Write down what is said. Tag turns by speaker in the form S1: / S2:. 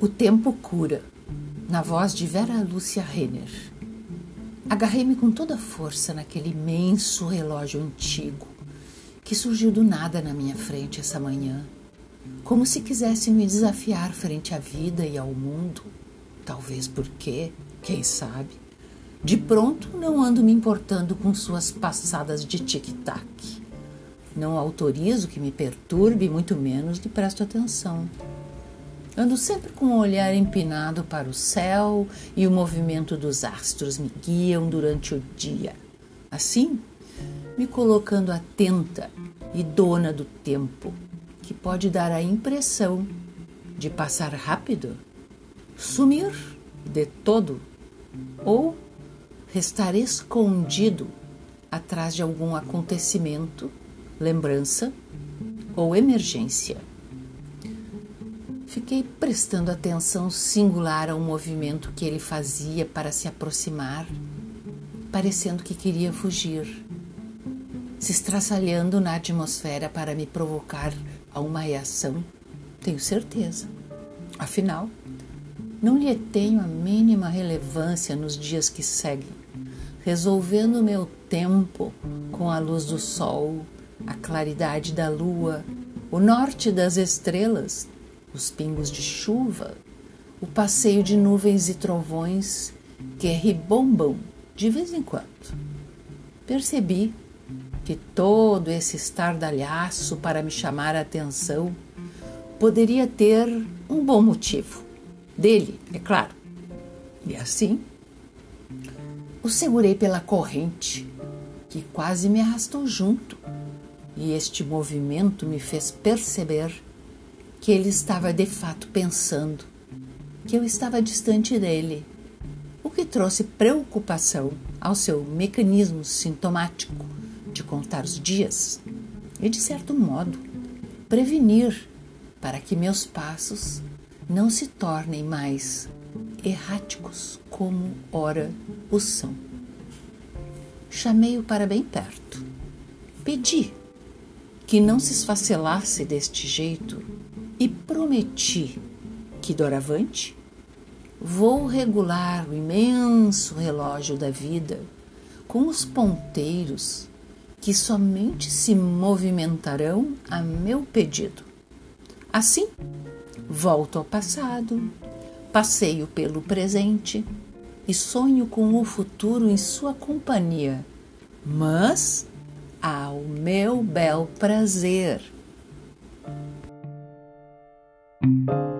S1: O tempo cura, na voz de Vera Lúcia Renner. Agarrei-me com toda a força naquele imenso relógio antigo que surgiu do nada na minha frente essa manhã, como se quisesse me desafiar frente à vida e ao mundo. Talvez porque, quem sabe, de pronto não ando me importando com suas passadas de tic-tac. Não autorizo que me perturbe, muito menos lhe presto atenção. Ando sempre com o olhar empinado para o céu e o movimento dos astros me guiam durante o dia. Assim, me colocando atenta e dona do tempo, que pode dar a impressão de passar rápido, sumir de todo ou restar escondido atrás de algum acontecimento, lembrança ou emergência. Fiquei prestando atenção singular ao movimento que ele fazia para se aproximar, parecendo que queria fugir, se estraçalhando na atmosfera para me provocar a uma reação, tenho certeza. Afinal, não lhe tenho a mínima relevância nos dias que seguem, resolvendo meu tempo com a luz do sol, a claridade da lua, o norte das estrelas, os pingos de chuva, o passeio de nuvens e trovões que ribombam de vez em quando. Percebi que todo esse estardalhaço para me chamar a atenção poderia ter um bom motivo. Dele, é claro. E assim, o segurei pela corrente, que quase me arrastou junto, e este movimento me fez perceber que ele estava de fato pensando que eu estava distante dele, o que trouxe preocupação ao seu mecanismo sintomático de contar os dias e, de certo modo, prevenir para que meus passos não se tornem mais erráticos como ora o são. Chamei-o para bem perto. Pedi que não se esfacelasse deste jeito e prometi que doravante vou regular o imenso relógio da vida com os ponteiros que somente se movimentarão a meu pedido. Assim, volto ao passado, passeio pelo presente e sonho com o futuro em sua companhia, mas ao meu bel prazer. Thank you.